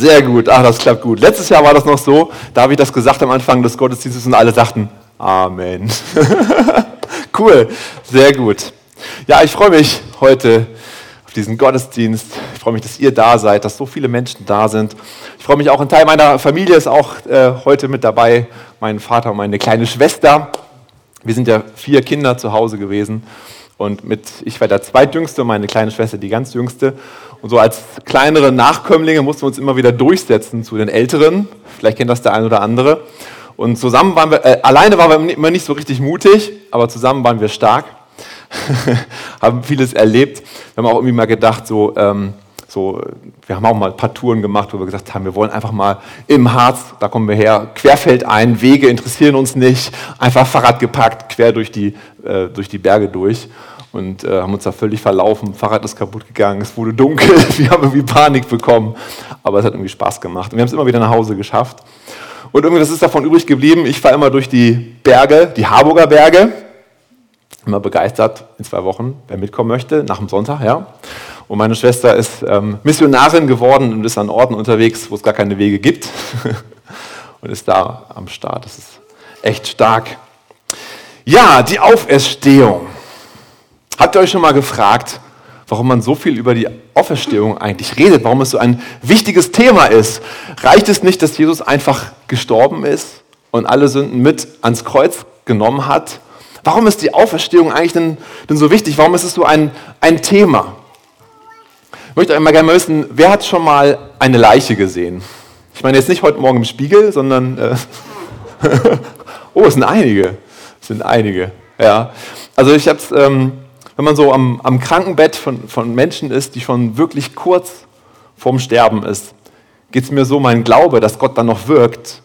Sehr gut, ach, das klappt gut. Letztes Jahr war das noch so, da habe ich das gesagt am Anfang des Gottesdienstes und alle sagten Amen. cool, sehr gut. Ja, ich freue mich heute auf diesen Gottesdienst. Ich freue mich, dass ihr da seid, dass so viele Menschen da sind. Ich freue mich auch, ein Teil meiner Familie ist auch äh, heute mit dabei. Mein Vater und meine kleine Schwester. Wir sind ja vier Kinder zu Hause gewesen. Und mit, ich war der zweitjüngste, meine kleine Schwester die ganz jüngste. Und so als kleinere Nachkömmlinge mussten wir uns immer wieder durchsetzen zu den Älteren. Vielleicht kennt das der eine oder andere. Und zusammen waren wir, äh, alleine waren wir immer nicht so richtig mutig, aber zusammen waren wir stark, haben vieles erlebt. Wir haben auch irgendwie mal gedacht, so, ähm, so, wir haben auch mal ein paar Touren gemacht, wo wir gesagt haben, wir wollen einfach mal im Harz, da kommen wir her, querfeldein, Wege interessieren uns nicht, einfach Fahrrad gepackt, quer durch die, äh, durch die Berge durch und äh, haben uns da völlig verlaufen. Fahrrad ist kaputt gegangen, es wurde dunkel, wir haben irgendwie Panik bekommen, aber es hat irgendwie Spaß gemacht. Und wir haben es immer wieder nach Hause geschafft. Und irgendwie, das ist davon übrig geblieben, ich fahre immer durch die Berge, die Harburger Berge, immer begeistert in zwei Wochen, wer mitkommen möchte, nach dem Sonntag, ja. Und meine Schwester ist ähm, Missionarin geworden und ist an Orten unterwegs, wo es gar keine Wege gibt und ist da am Start. Das ist echt stark. Ja, die Auferstehung. Habt ihr euch schon mal gefragt, warum man so viel über die Auferstehung eigentlich redet, warum es so ein wichtiges Thema ist? Reicht es nicht, dass Jesus einfach gestorben ist und alle Sünden mit ans Kreuz genommen hat? Warum ist die Auferstehung eigentlich denn, denn so wichtig? Warum ist es so ein, ein Thema? Ich möchte einmal gerne wissen, wer hat schon mal eine Leiche gesehen? Ich meine jetzt nicht heute Morgen im Spiegel, sondern... Äh oh, es sind einige. Es sind einige. Ja. Also ich habe es... Ähm, wenn man so am, am Krankenbett von, von Menschen ist, die schon wirklich kurz vorm Sterben ist, geht es mir so, mein Glaube, dass Gott dann noch wirkt,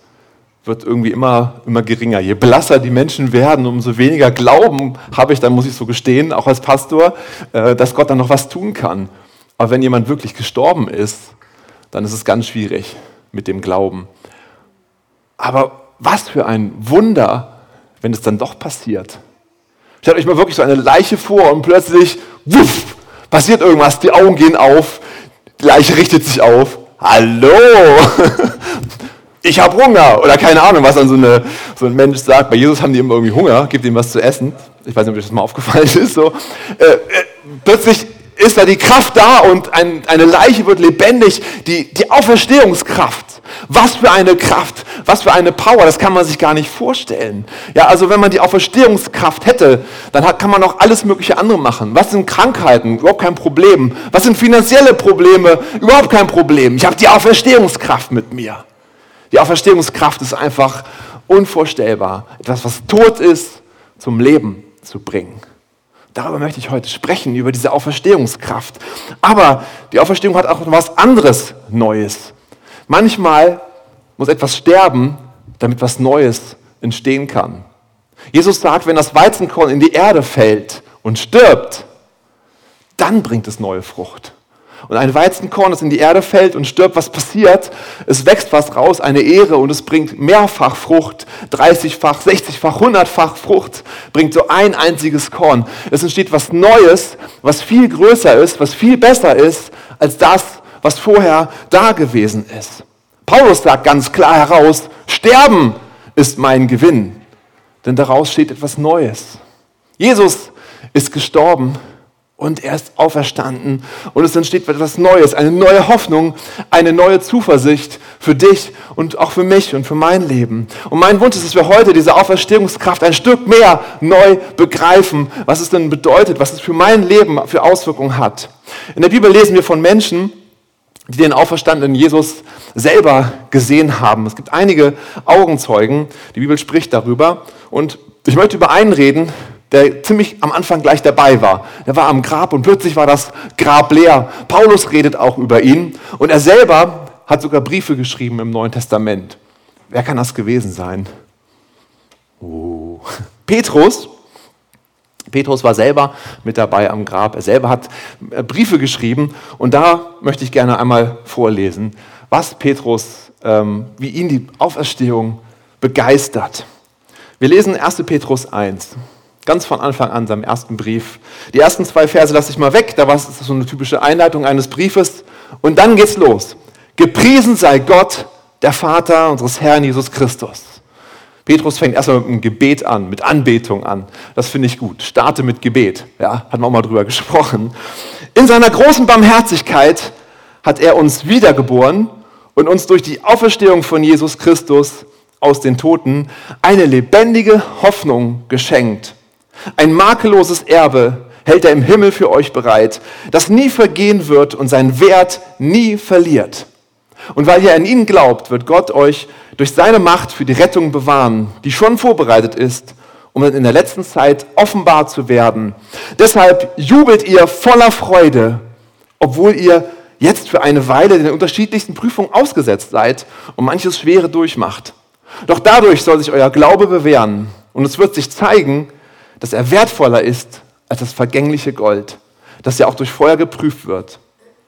wird irgendwie immer, immer geringer. Je blasser die Menschen werden, umso weniger Glauben habe ich, dann muss ich so gestehen, auch als Pastor, äh, dass Gott dann noch was tun kann. Aber wenn jemand wirklich gestorben ist, dann ist es ganz schwierig mit dem Glauben. Aber was für ein Wunder, wenn es dann doch passiert. Stellt euch mal wirklich so eine Leiche vor und plötzlich, wuff, passiert irgendwas, die Augen gehen auf, die Leiche richtet sich auf. Hallo! Ich habe Hunger! Oder keine Ahnung, was dann so, eine, so, ein Mensch sagt. Bei Jesus haben die immer irgendwie Hunger, gibt ihm was zu essen. Ich weiß nicht, ob euch das mal aufgefallen ist. So. Äh, äh, plötzlich ist da die Kraft da und ein, eine Leiche wird lebendig. Die, die Auferstehungskraft. Was für eine Kraft, was für eine Power, das kann man sich gar nicht vorstellen. Ja, also wenn man die Auferstehungskraft hätte, dann hat, kann man auch alles mögliche andere machen. Was sind Krankheiten? Überhaupt kein Problem. Was sind finanzielle Probleme? Überhaupt kein Problem. Ich habe die Auferstehungskraft mit mir. Die Auferstehungskraft ist einfach unvorstellbar. Etwas, was tot ist, zum Leben zu bringen. Darüber möchte ich heute sprechen, über diese Auferstehungskraft. Aber die Auferstehung hat auch was anderes Neues. Manchmal muss etwas sterben, damit was Neues entstehen kann. Jesus sagt, wenn das Weizenkorn in die Erde fällt und stirbt, dann bringt es neue Frucht. Und ein Weizenkorn, das in die Erde fällt und stirbt, was passiert? Es wächst was raus, eine Ehre und es bringt mehrfach Frucht, 30-fach, 60-fach, 100-fach Frucht, bringt so ein einziges Korn. Es entsteht was Neues, was viel größer ist, was viel besser ist als das, was vorher da gewesen ist. Paulus sagt ganz klar heraus, Sterben ist mein Gewinn, denn daraus steht etwas Neues. Jesus ist gestorben und er ist auferstanden und es entsteht etwas Neues, eine neue Hoffnung, eine neue Zuversicht für dich und auch für mich und für mein Leben. Und mein Wunsch ist, dass wir heute diese Auferstehungskraft ein Stück mehr neu begreifen, was es denn bedeutet, was es für mein Leben für Auswirkungen hat. In der Bibel lesen wir von Menschen, die den auferstandenen Jesus selber gesehen haben. Es gibt einige Augenzeugen, die Bibel spricht darüber. Und ich möchte über einen reden, der ziemlich am Anfang gleich dabei war. Er war am Grab und plötzlich war das Grab leer. Paulus redet auch über ihn und er selber hat sogar Briefe geschrieben im Neuen Testament. Wer kann das gewesen sein? Oh. Petrus, Petrus war selber mit dabei am Grab. Er selber hat äh, Briefe geschrieben und da möchte ich gerne einmal vorlesen, was Petrus, ähm, wie ihn die Auferstehung begeistert. Wir lesen 1. Petrus 1, ganz von Anfang an, seinem ersten Brief. Die ersten zwei Verse lasse ich mal weg, da war es so eine typische Einleitung eines Briefes und dann geht's los. Gepriesen sei Gott, der Vater unseres Herrn Jesus Christus. Petrus fängt erstmal mit einem Gebet an, mit Anbetung an. Das finde ich gut. Starte mit Gebet. Ja, hatten wir auch mal drüber gesprochen. In seiner großen Barmherzigkeit hat er uns wiedergeboren und uns durch die Auferstehung von Jesus Christus aus den Toten eine lebendige Hoffnung geschenkt. Ein makelloses Erbe hält er im Himmel für euch bereit, das nie vergehen wird und seinen Wert nie verliert. Und weil ihr an ihn glaubt, wird Gott euch durch seine Macht für die Rettung bewahren, die schon vorbereitet ist, um in der letzten Zeit offenbar zu werden. Deshalb jubelt ihr voller Freude, obwohl ihr jetzt für eine Weile den unterschiedlichsten Prüfungen ausgesetzt seid und manches Schwere durchmacht. Doch dadurch soll sich euer Glaube bewähren und es wird sich zeigen, dass er wertvoller ist als das vergängliche Gold, das ja auch durch Feuer geprüft wird.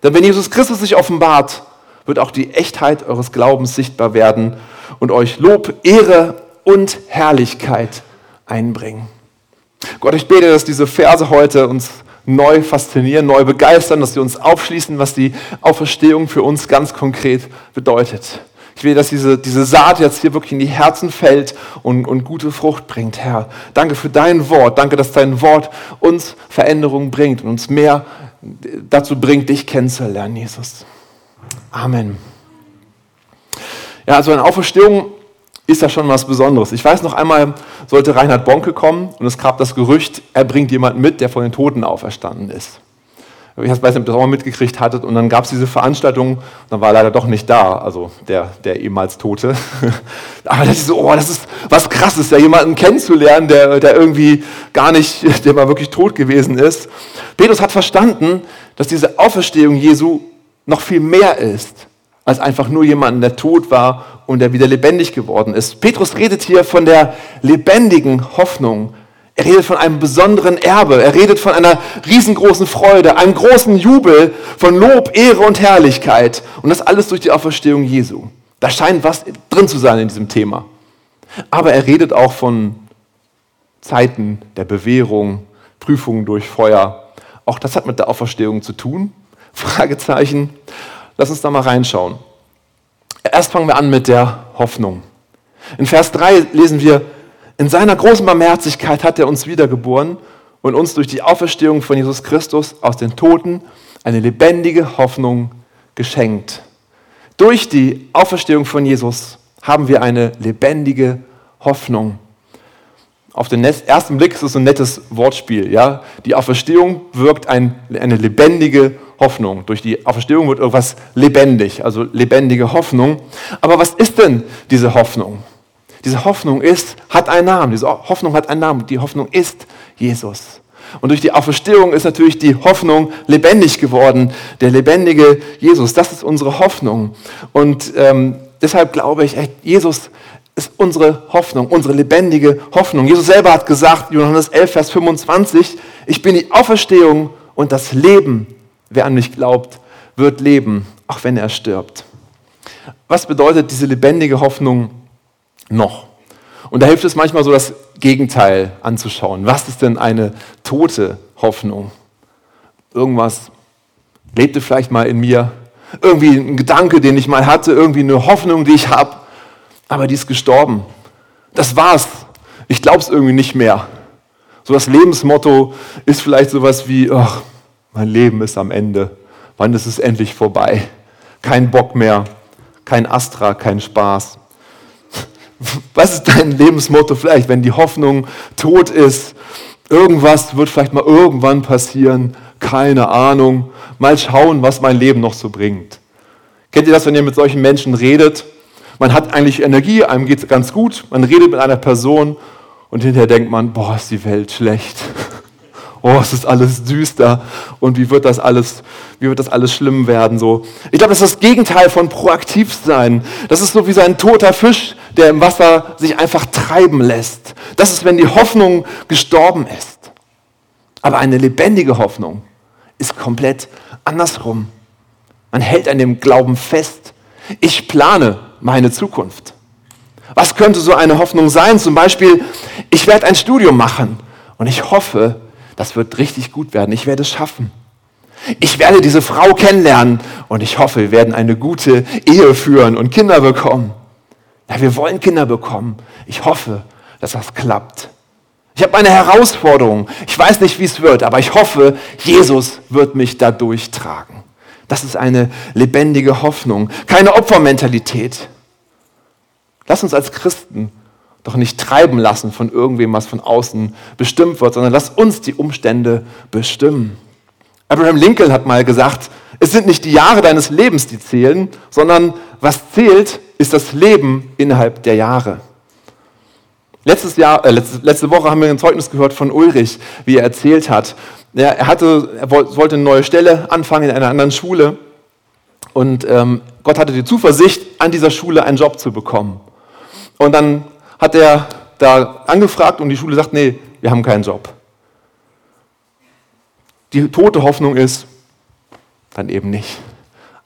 Denn wenn Jesus Christus sich offenbart, wird auch die Echtheit eures Glaubens sichtbar werden und euch Lob, Ehre und Herrlichkeit einbringen. Gott, ich bete, dass diese Verse heute uns neu faszinieren, neu begeistern, dass sie uns aufschließen, was die Auferstehung für uns ganz konkret bedeutet. Ich will, dass diese, diese Saat jetzt hier wirklich in die Herzen fällt und, und gute Frucht bringt, Herr. Danke für dein Wort. Danke, dass dein Wort uns Veränderung bringt und uns mehr dazu bringt, dich kennenzulernen, Jesus. Amen. Ja, also eine Auferstehung ist ja schon was Besonderes. Ich weiß noch einmal, sollte Reinhard Bonke kommen und es gab das Gerücht, er bringt jemanden mit, der von den Toten auferstanden ist. Ich weiß nicht, ob ihr das auch mal mitgekriegt hattet. Und dann gab es diese Veranstaltung, dann war er leider doch nicht da, also der, der ehemals Tote. Aber das ist so, oh, das ist was krasses, ja, jemanden kennenzulernen, der, der irgendwie gar nicht, der mal wirklich tot gewesen ist. Petrus hat verstanden, dass diese Auferstehung Jesu noch viel mehr ist, als einfach nur jemanden, der tot war und der wieder lebendig geworden ist. Petrus redet hier von der lebendigen Hoffnung, er redet von einem besonderen Erbe. Er redet von einer riesengroßen Freude, einem großen Jubel, von Lob, Ehre und Herrlichkeit. Und das alles durch die Auferstehung Jesu. Da scheint was drin zu sein in diesem Thema. Aber er redet auch von Zeiten der Bewährung, Prüfungen durch Feuer. Auch das hat mit der Auferstehung zu tun. Fragezeichen. Lass uns da mal reinschauen. Erst fangen wir an mit der Hoffnung. In Vers 3 lesen wir, in seiner großen Barmherzigkeit hat er uns wiedergeboren und uns durch die Auferstehung von Jesus Christus aus den Toten eine lebendige Hoffnung geschenkt. Durch die Auferstehung von Jesus haben wir eine lebendige Hoffnung. Auf den ersten Blick ist es ein nettes Wortspiel. Ja? Die Auferstehung wirkt ein, eine lebendige Hoffnung. Durch die Auferstehung wird irgendwas lebendig, also lebendige Hoffnung. Aber was ist denn diese Hoffnung? Diese Hoffnung ist, hat einen Namen. Diese Hoffnung hat einen Namen. Die Hoffnung ist Jesus. Und durch die Auferstehung ist natürlich die Hoffnung lebendig geworden. Der lebendige Jesus, das ist unsere Hoffnung. Und ähm, deshalb glaube ich, echt, Jesus ist unsere Hoffnung, unsere lebendige Hoffnung. Jesus selber hat gesagt, Johannes 11, Vers 25, ich bin die Auferstehung und das Leben. Wer an mich glaubt, wird leben, auch wenn er stirbt. Was bedeutet diese lebendige Hoffnung noch. Und da hilft es manchmal so, das Gegenteil anzuschauen. Was ist denn eine tote Hoffnung? Irgendwas lebte vielleicht mal in mir, irgendwie ein Gedanke, den ich mal hatte, irgendwie eine Hoffnung, die ich habe, aber die ist gestorben. Das war's. Ich glaube es irgendwie nicht mehr. So das Lebensmotto ist vielleicht sowas wie, ach, mein Leben ist am Ende. Wann ist es endlich vorbei? Kein Bock mehr, kein Astra, kein Spaß. Was ist dein Lebensmotto vielleicht, wenn die Hoffnung tot ist? Irgendwas wird vielleicht mal irgendwann passieren. Keine Ahnung. Mal schauen, was mein Leben noch so bringt. Kennt ihr das, wenn ihr mit solchen Menschen redet? Man hat eigentlich Energie, einem geht es ganz gut. Man redet mit einer Person und hinterher denkt man, boah, ist die Welt schlecht oh, es ist alles düster und wie wird das alles, wie wird das alles schlimm werden so. Ich glaube, das ist das Gegenteil von proaktiv sein. Das ist so wie so ein toter Fisch, der im Wasser sich einfach treiben lässt. Das ist, wenn die Hoffnung gestorben ist. Aber eine lebendige Hoffnung ist komplett andersrum. Man hält an dem Glauben fest. Ich plane meine Zukunft. Was könnte so eine Hoffnung sein? Zum Beispiel, ich werde ein Studium machen und ich hoffe, das wird richtig gut werden. Ich werde es schaffen. Ich werde diese Frau kennenlernen und ich hoffe, wir werden eine gute Ehe führen und Kinder bekommen. Ja, wir wollen Kinder bekommen. Ich hoffe, dass das klappt. Ich habe eine Herausforderung. Ich weiß nicht, wie es wird, aber ich hoffe, Jesus wird mich da durchtragen. Das ist eine lebendige Hoffnung, keine Opfermentalität. Lass uns als Christen doch nicht treiben lassen von irgendwem, was von außen bestimmt wird, sondern lass uns die Umstände bestimmen. Abraham Lincoln hat mal gesagt, es sind nicht die Jahre deines Lebens, die zählen, sondern was zählt, ist das Leben innerhalb der Jahre. Letztes Jahr, äh, letzte, letzte, Woche haben wir ein Zeugnis gehört von Ulrich, wie er erzählt hat. Ja, er, hatte, er wollte eine neue Stelle anfangen in einer anderen Schule und ähm, Gott hatte die Zuversicht, an dieser Schule einen Job zu bekommen. Und dann hat er da angefragt und die Schule sagt, nee, wir haben keinen Job. Die tote Hoffnung ist, dann eben nicht.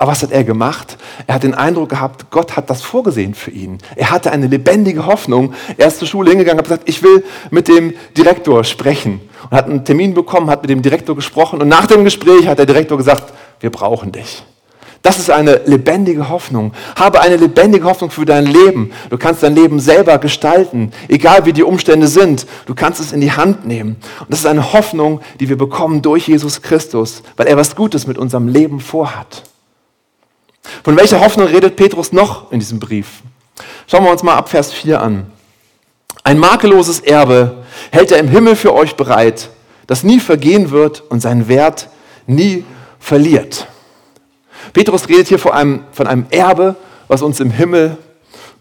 Aber was hat er gemacht? Er hat den Eindruck gehabt, Gott hat das vorgesehen für ihn. Er hatte eine lebendige Hoffnung. Er ist zur Schule hingegangen und hat gesagt, ich will mit dem Direktor sprechen. Und hat einen Termin bekommen, hat mit dem Direktor gesprochen. Und nach dem Gespräch hat der Direktor gesagt, wir brauchen dich. Das ist eine lebendige Hoffnung. Habe eine lebendige Hoffnung für dein Leben. Du kannst dein Leben selber gestalten, egal wie die Umstände sind. Du kannst es in die Hand nehmen. Und das ist eine Hoffnung, die wir bekommen durch Jesus Christus, weil er was Gutes mit unserem Leben vorhat. Von welcher Hoffnung redet Petrus noch in diesem Brief? Schauen wir uns mal ab Vers 4 an. Ein makelloses Erbe hält er im Himmel für euch bereit, das nie vergehen wird und seinen Wert nie verliert. Petrus redet hier von einem, von einem Erbe, was uns im Himmel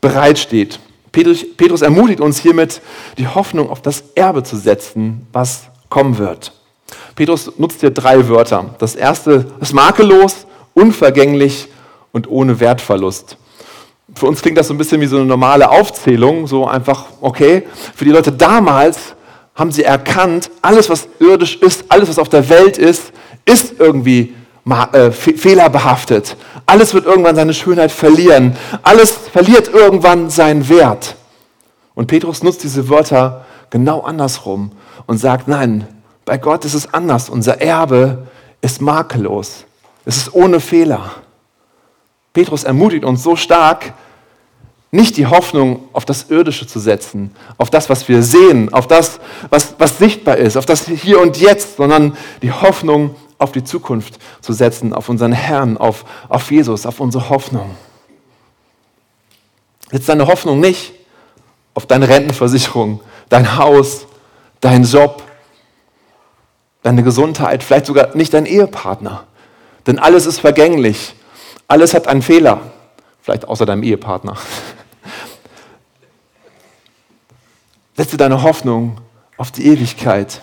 bereitsteht. Petrus, Petrus ermutigt uns hiermit, die Hoffnung auf das Erbe zu setzen, was kommen wird. Petrus nutzt hier drei Wörter. Das erste ist makellos, unvergänglich und ohne Wertverlust. Für uns klingt das so ein bisschen wie so eine normale Aufzählung, so einfach, okay. Für die Leute damals haben sie erkannt, alles, was irdisch ist, alles, was auf der Welt ist, ist irgendwie äh, fehlerbehaftet. Alles wird irgendwann seine Schönheit verlieren. Alles verliert irgendwann seinen Wert. Und Petrus nutzt diese Wörter genau andersrum und sagt, nein, bei Gott ist es anders. Unser Erbe ist makellos. Es ist ohne Fehler. Petrus ermutigt uns so stark, nicht die Hoffnung auf das Irdische zu setzen, auf das, was wir sehen, auf das, was, was sichtbar ist, auf das Hier und Jetzt, sondern die Hoffnung auf die Zukunft zu setzen, auf unseren Herrn, auf, auf Jesus, auf unsere Hoffnung. Setz deine Hoffnung nicht auf deine Rentenversicherung, dein Haus, dein Job, deine Gesundheit, vielleicht sogar nicht dein Ehepartner. Denn alles ist vergänglich. Alles hat einen Fehler. Vielleicht außer deinem Ehepartner. Setze deine Hoffnung auf die Ewigkeit.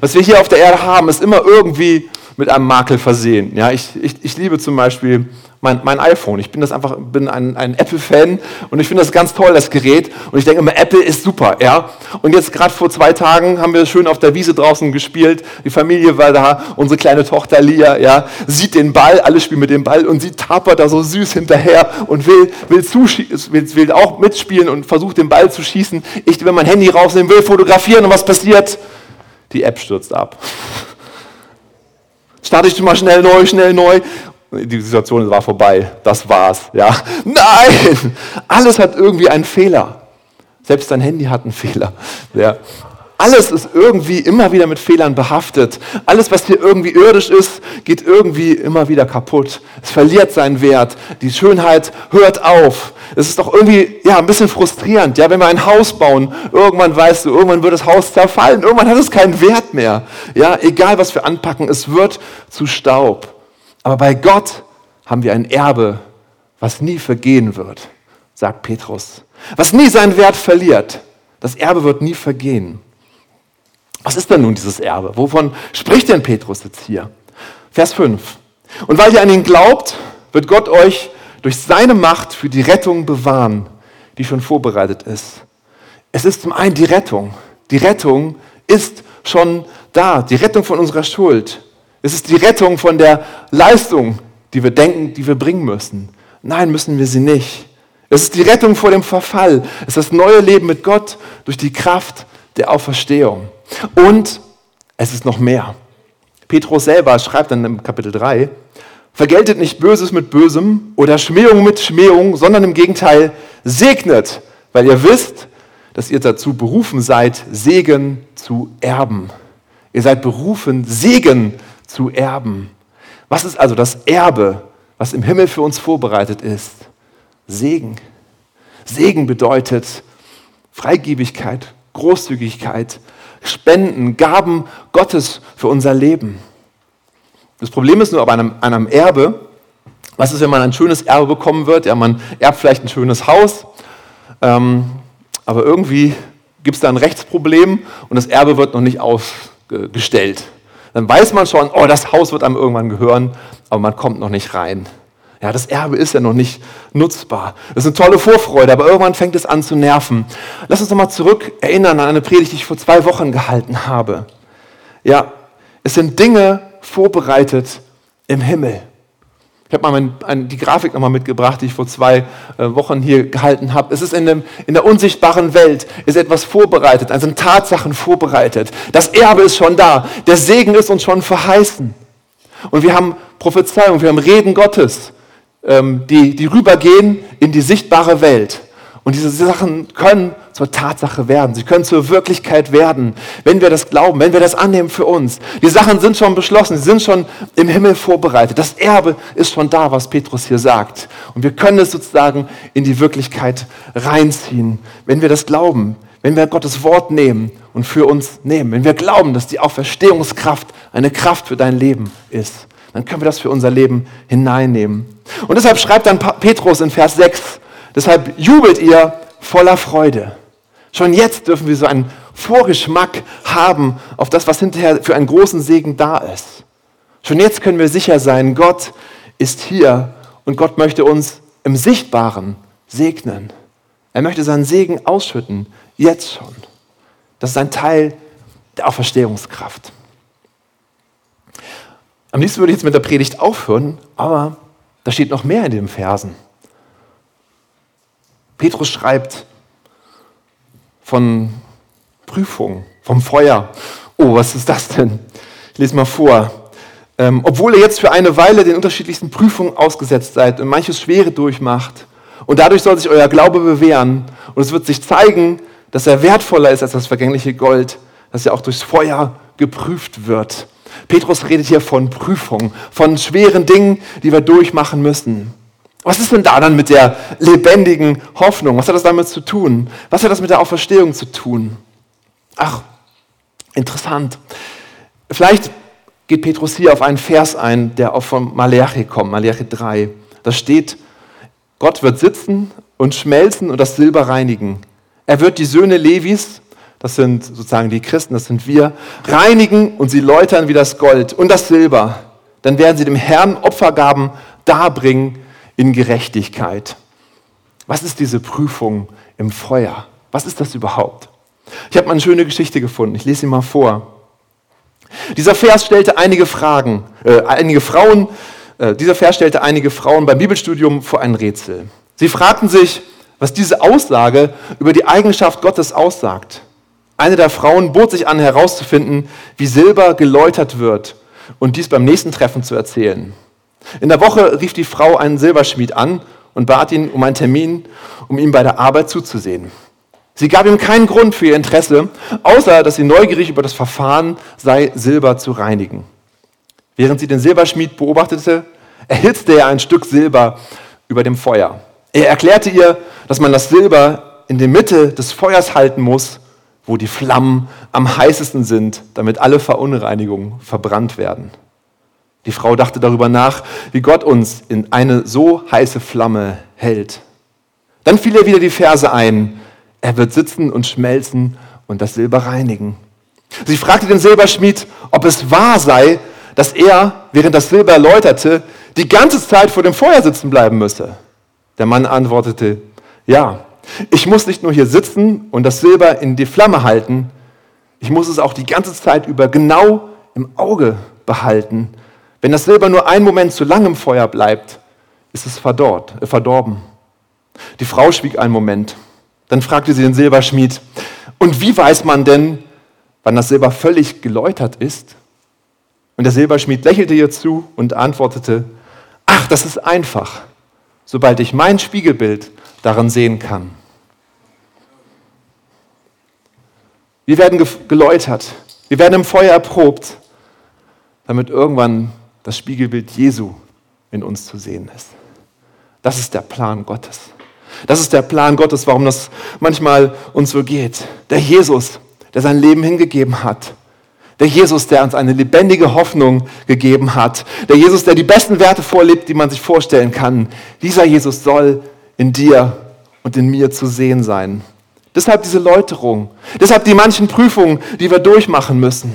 Was wir hier auf der Erde haben, ist immer irgendwie mit einem Makel versehen. Ja, ich, ich, ich liebe zum Beispiel mein, mein iPhone. Ich bin das einfach, bin ein, ein Apple-Fan und ich finde das ganz toll, das Gerät. Und ich denke immer, Apple ist super, ja. Und jetzt gerade vor zwei Tagen haben wir schön auf der Wiese draußen gespielt. Die Familie war da, unsere kleine Tochter Lia, ja, sieht den Ball, alle spielen mit dem Ball und sie tapert da so süß hinterher und will, will, will, will auch mitspielen und versucht den Ball zu schießen. Ich will mein Handy rausnehmen, will fotografieren und was passiert? Die App stürzt ab. Starte ich mal schnell neu, schnell neu. Die Situation war vorbei. Das war's. Ja. Nein! Alles hat irgendwie einen Fehler. Selbst dein Handy hat einen Fehler. Ja. Alles ist irgendwie immer wieder mit Fehlern behaftet. Alles, was hier irgendwie irdisch ist, geht irgendwie immer wieder kaputt. Es verliert seinen Wert. Die Schönheit hört auf. Es ist doch irgendwie ja, ein bisschen frustrierend, ja, wenn wir ein Haus bauen. Irgendwann weißt du, irgendwann wird das Haus zerfallen. Irgendwann hat es keinen Wert mehr. Ja, egal was wir anpacken, es wird zu Staub. Aber bei Gott haben wir ein Erbe, was nie vergehen wird, sagt Petrus. Was nie seinen Wert verliert. Das Erbe wird nie vergehen. Was ist denn nun dieses Erbe? Wovon spricht denn Petrus jetzt hier? Vers 5. Und weil ihr an ihn glaubt, wird Gott euch durch seine Macht für die Rettung bewahren, die schon vorbereitet ist. Es ist zum einen die Rettung. Die Rettung ist schon da. Die Rettung von unserer Schuld. Es ist die Rettung von der Leistung, die wir denken, die wir bringen müssen. Nein, müssen wir sie nicht. Es ist die Rettung vor dem Verfall. Es ist das neue Leben mit Gott durch die Kraft der Auferstehung. Und es ist noch mehr. Petrus selber schreibt dann im Kapitel 3, vergeltet nicht Böses mit Bösem oder Schmähung mit Schmähung, sondern im Gegenteil segnet, weil ihr wisst, dass ihr dazu berufen seid, Segen zu erben. Ihr seid berufen, Segen zu erben. Was ist also das Erbe, was im Himmel für uns vorbereitet ist? Segen. Segen bedeutet Freigebigkeit, Großzügigkeit, Spenden, Gaben Gottes für unser Leben. Das Problem ist nur bei einem, einem Erbe, was ist, wenn man ein schönes Erbe bekommen wird? Ja, man erbt vielleicht ein schönes Haus, ähm, aber irgendwie gibt es da ein Rechtsproblem und das Erbe wird noch nicht ausgestellt. Dann weiß man schon, oh, das Haus wird einem irgendwann gehören, aber man kommt noch nicht rein. Ja, das Erbe ist ja noch nicht nutzbar. Das ist eine tolle Vorfreude, aber irgendwann fängt es an zu nerven. Lass uns nochmal zurück erinnern an eine Predigt, die ich vor zwei Wochen gehalten habe. Ja, es sind Dinge vorbereitet im Himmel. Ich habe mal mein, ein, die Grafik nochmal mitgebracht, die ich vor zwei äh, Wochen hier gehalten habe. Es ist in, dem, in der unsichtbaren Welt, ist etwas vorbereitet, also sind Tatsachen vorbereitet. Das Erbe ist schon da, der Segen ist uns schon verheißen. Und wir haben Prophezeiung, wir haben Reden Gottes ähm, die, die rübergehen in die sichtbare Welt. Und diese Sachen können zur Tatsache werden. Sie können zur Wirklichkeit werden, wenn wir das glauben, wenn wir das annehmen für uns. Die Sachen sind schon beschlossen, sie sind schon im Himmel vorbereitet. Das Erbe ist schon da, was Petrus hier sagt. Und wir können es sozusagen in die Wirklichkeit reinziehen, wenn wir das glauben, wenn wir Gottes Wort nehmen und für uns nehmen. Wenn wir glauben, dass die Auferstehungskraft eine Kraft für dein Leben ist, dann können wir das für unser Leben hineinnehmen. Und deshalb schreibt dann Petrus in Vers 6, deshalb jubelt ihr voller Freude. Schon jetzt dürfen wir so einen Vorgeschmack haben auf das, was hinterher für einen großen Segen da ist. Schon jetzt können wir sicher sein, Gott ist hier und Gott möchte uns im Sichtbaren segnen. Er möchte seinen Segen ausschütten, jetzt schon. Das ist ein Teil der Auferstehungskraft. Am liebsten würde ich jetzt mit der Predigt aufhören, aber da steht noch mehr in den Versen. Petrus schreibt von Prüfung, vom Feuer. Oh, was ist das denn? Ich lese mal vor. Ähm, obwohl ihr jetzt für eine Weile den unterschiedlichsten Prüfungen ausgesetzt seid und manches Schwere durchmacht, und dadurch soll sich euer Glaube bewähren, und es wird sich zeigen, dass er wertvoller ist als das vergängliche Gold, das ja auch durchs Feuer geprüft wird. Petrus redet hier von Prüfung, von schweren Dingen, die wir durchmachen müssen. Was ist denn da dann mit der lebendigen Hoffnung? Was hat das damit zu tun? Was hat das mit der Auferstehung zu tun? Ach, interessant. Vielleicht geht Petrus hier auf einen Vers ein, der auch von Malachi kommt, Malachi 3. Da steht, Gott wird sitzen und schmelzen und das Silber reinigen. Er wird die Söhne Levis das sind sozusagen die Christen, das sind wir, reinigen und sie läutern wie das Gold und das Silber. Dann werden sie dem Herrn Opfergaben darbringen in Gerechtigkeit. Was ist diese Prüfung im Feuer? Was ist das überhaupt? Ich habe mal eine schöne Geschichte gefunden. Ich lese sie mal vor. Dieser Vers stellte einige Fragen, äh, einige Frauen, äh, dieser Vers stellte einige Frauen beim Bibelstudium vor ein Rätsel. Sie fragten sich, was diese Aussage über die Eigenschaft Gottes aussagt. Eine der Frauen bot sich an, herauszufinden, wie Silber geläutert wird und dies beim nächsten Treffen zu erzählen. In der Woche rief die Frau einen Silberschmied an und bat ihn um einen Termin, um ihm bei der Arbeit zuzusehen. Sie gab ihm keinen Grund für ihr Interesse, außer dass sie neugierig über das Verfahren sei, Silber zu reinigen. Während sie den Silberschmied beobachtete, erhitzte er ein Stück Silber über dem Feuer. Er erklärte ihr, dass man das Silber in der Mitte des Feuers halten muss, wo die Flammen am heißesten sind, damit alle Verunreinigungen verbrannt werden. Die Frau dachte darüber nach, wie Gott uns in eine so heiße Flamme hält. Dann fiel ihr wieder die Verse ein. Er wird sitzen und schmelzen und das Silber reinigen. Sie fragte den Silberschmied, ob es wahr sei, dass er, während das Silber erläuterte, die ganze Zeit vor dem Feuer sitzen bleiben müsse. Der Mann antwortete, ja, ich muss nicht nur hier sitzen und das Silber in die Flamme halten, ich muss es auch die ganze Zeit über genau im Auge behalten. Wenn das Silber nur einen Moment zu lang im Feuer bleibt, ist es verdorrt, äh, verdorben. Die Frau schwieg einen Moment. Dann fragte sie den Und der Silberschmied lächelte ihr zu und antwortete, ach, das ist einfach, sobald ich mein Spiegelbild darin sehen kann. Wir werden geläutert, wir werden im Feuer erprobt, damit irgendwann das Spiegelbild Jesu in uns zu sehen ist. Das ist der Plan Gottes. Das ist der Plan Gottes, warum das manchmal uns so geht. Der Jesus, der sein Leben hingegeben hat. Der Jesus, der uns eine lebendige Hoffnung gegeben hat. Der Jesus, der die besten Werte vorlebt, die man sich vorstellen kann. Dieser Jesus soll in dir und in mir zu sehen sein. Deshalb diese Läuterung. Deshalb die manchen Prüfungen, die wir durchmachen müssen.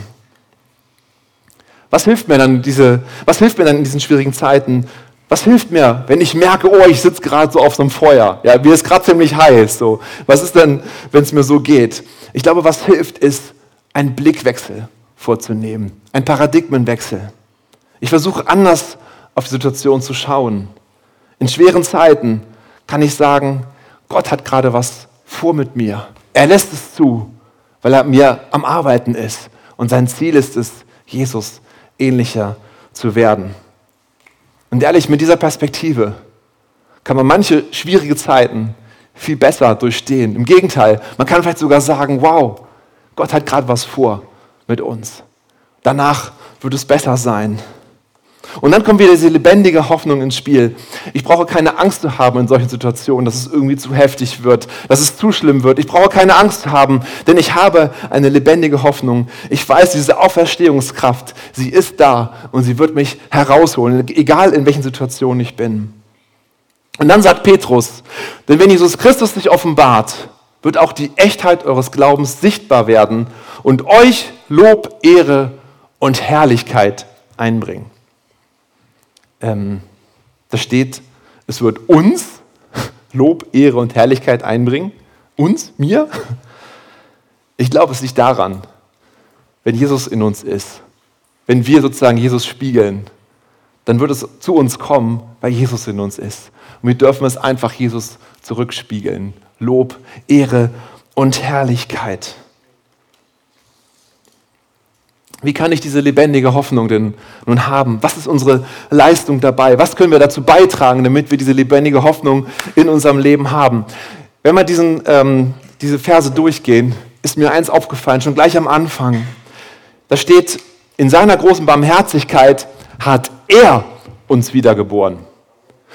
Was hilft mir dann diese, was hilft mir dann in diesen schwierigen Zeiten? Was hilft mir, wenn ich merke, oh, ich sitze gerade so auf so einem Feuer, ja, mir ist gerade ziemlich heiß, so. Was ist denn, wenn es mir so geht? Ich glaube, was hilft, ist einen Blickwechsel vorzunehmen, ein Paradigmenwechsel. Ich versuche anders auf die Situation zu schauen. In schweren Zeiten kann ich sagen, Gott hat gerade was vor mit mir. Er lässt es zu, weil er mir am Arbeiten ist. Und sein Ziel ist es, Jesus ähnlicher zu werden. Und ehrlich, mit dieser Perspektive kann man manche schwierige Zeiten viel besser durchstehen. Im Gegenteil, man kann vielleicht sogar sagen, wow, Gott hat gerade was vor mit uns. Danach wird es besser sein. Und dann kommt wieder diese lebendige Hoffnung ins Spiel. Ich brauche keine Angst zu haben in solchen Situationen, dass es irgendwie zu heftig wird, dass es zu schlimm wird. Ich brauche keine Angst zu haben, denn ich habe eine lebendige Hoffnung. Ich weiß, diese Auferstehungskraft, sie ist da und sie wird mich herausholen, egal in welchen Situationen ich bin. Und dann sagt Petrus, denn wenn Jesus Christus sich offenbart, wird auch die Echtheit eures Glaubens sichtbar werden und euch Lob, Ehre und Herrlichkeit einbringen ähm, da steht, es wird uns Lob, Ehre und Herrlichkeit einbringen. Uns, mir. Ich glaube, es liegt daran, wenn Jesus in uns ist, wenn wir sozusagen Jesus spiegeln, dann wird es zu uns kommen, weil Jesus in uns ist. Und wir dürfen es einfach Jesus zurückspiegeln. Lob, Ehre und Herrlichkeit. Wie kann ich diese lebendige Hoffnung denn nun haben? Was ist unsere Leistung dabei? Was können wir dazu beitragen, damit wir diese lebendige Hoffnung in unserem Leben haben? Wenn wir diesen, ähm, diese Verse durchgehen, ist mir eins aufgefallen, schon gleich am Anfang. Da steht, in seiner großen Barmherzigkeit hat er uns wiedergeboren.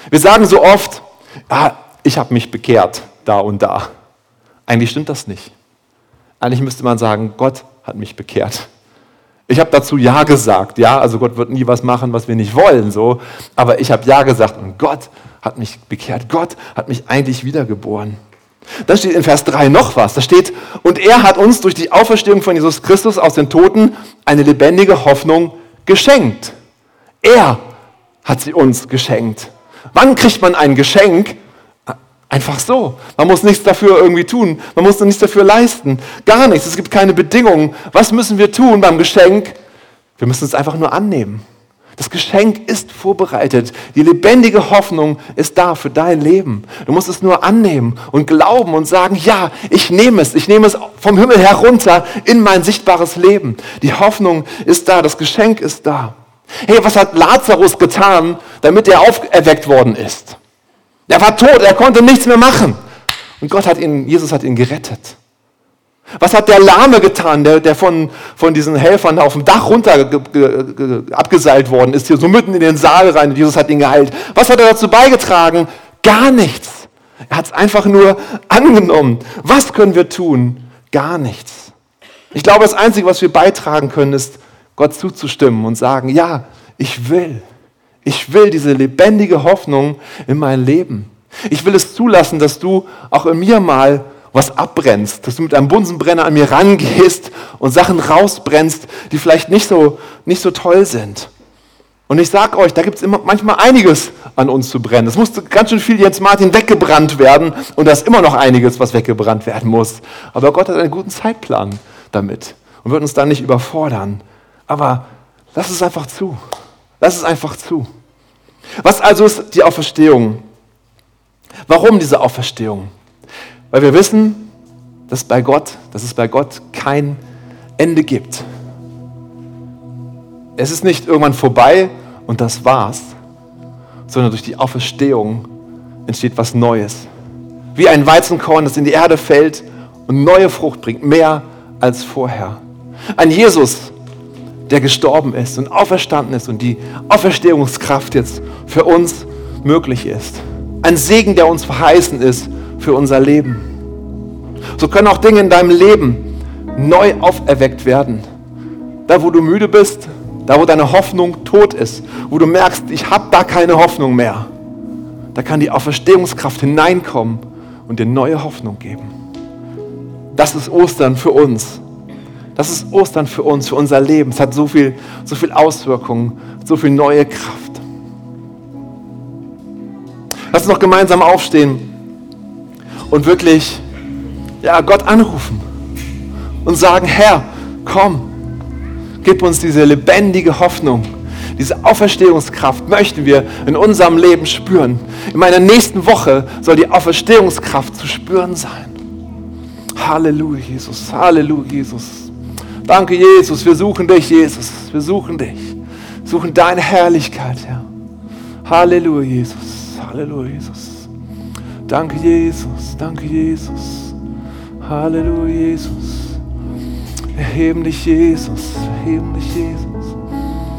Wir sagen so oft, ah, ich habe mich bekehrt, da und da. Eigentlich stimmt das nicht. Eigentlich müsste man sagen, Gott hat mich bekehrt. Ich habe dazu Ja gesagt, ja, also Gott wird nie was machen, was wir nicht wollen, so. Aber ich habe Ja gesagt und Gott hat mich bekehrt. Gott hat mich eigentlich wiedergeboren. Dann steht in Vers 3 noch was. Da steht, und er hat uns durch die Auferstehung von Jesus Christus aus den Toten eine lebendige Hoffnung geschenkt. Er hat sie uns geschenkt. Wann kriegt man ein Geschenk? Einfach so. Man muss nichts dafür irgendwie tun. Man muss nichts dafür leisten. Gar nichts. Es gibt keine Bedingungen. Was müssen wir tun beim Geschenk? Wir müssen es einfach nur annehmen. Das Geschenk ist vorbereitet. Die lebendige Hoffnung ist da für dein Leben. Du musst es nur annehmen und glauben und sagen, ja, ich nehme es. Ich nehme es vom Himmel herunter in mein sichtbares Leben. Die Hoffnung ist da. Das Geschenk ist da. Hey, was hat Lazarus getan, damit er auferweckt worden ist? Er war tot, er konnte nichts mehr machen. Und Gott hat ihn, Jesus hat ihn gerettet. Was hat der Lahme getan, der, der von, von diesen Helfern auf dem Dach runter ge, ge, ge, abgeseilt worden ist, hier so mitten in den Saal rein und Jesus hat ihn geheilt. Was hat er dazu beigetragen? Gar nichts. Er hat es einfach nur angenommen. Was können wir tun? Gar nichts. Ich glaube, das Einzige, was wir beitragen können, ist, Gott zuzustimmen und sagen, ja, ich will. Ich will diese lebendige Hoffnung in mein Leben. Ich will es zulassen, dass du auch in mir mal was abbrennst, dass du mit einem Bunsenbrenner an mir rangehst und Sachen rausbrennst, die vielleicht nicht so, nicht so toll sind. Und ich sage euch, da gibt es manchmal einiges an uns zu brennen. Es musste ganz schön viel Jens Martin weggebrannt werden und da ist immer noch einiges, was weggebrannt werden muss. Aber Gott hat einen guten Zeitplan damit und wird uns dann nicht überfordern. Aber lass es einfach zu. Lass es einfach zu. Was also ist die Auferstehung? Warum diese Auferstehung? Weil wir wissen, dass, bei Gott, dass es bei Gott kein Ende gibt. es ist nicht irgendwann vorbei und das war's, sondern durch die Auferstehung entsteht was Neues. Wie ein Weizenkorn, das in die Erde fällt und neue Frucht bringt, mehr als vorher. Ein Jesus, der gestorben ist und auferstanden ist und die Auferstehungskraft jetzt für uns möglich ist. Ein Segen, der uns verheißen ist für unser Leben. So können auch Dinge in deinem Leben neu auferweckt werden. Da, wo du müde bist, da, wo deine Hoffnung tot ist, wo du merkst, ich habe da keine Hoffnung mehr, da kann die Auferstehungskraft hineinkommen und dir neue Hoffnung geben. Das ist Ostern für uns. Das ist Ostern für uns, für unser Leben. Es hat so viel, so viel Auswirkungen, so viel neue Kraft. Lass uns noch gemeinsam aufstehen und wirklich ja, Gott anrufen und sagen, Herr, komm, gib uns diese lebendige Hoffnung, diese Auferstehungskraft möchten wir in unserem Leben spüren. In meiner nächsten Woche soll die Auferstehungskraft zu spüren sein. Halleluja, Jesus. Halleluja, Jesus. Danke, Jesus. Wir suchen dich, Jesus. Wir suchen dich. Wir suchen deine Herrlichkeit, Herr. Halleluja, Jesus. Halleluja, Jesus. Danke, Jesus. Danke, Jesus. Halleluja, Jesus. Wir heben dich, Jesus. Wir heben dich, Jesus.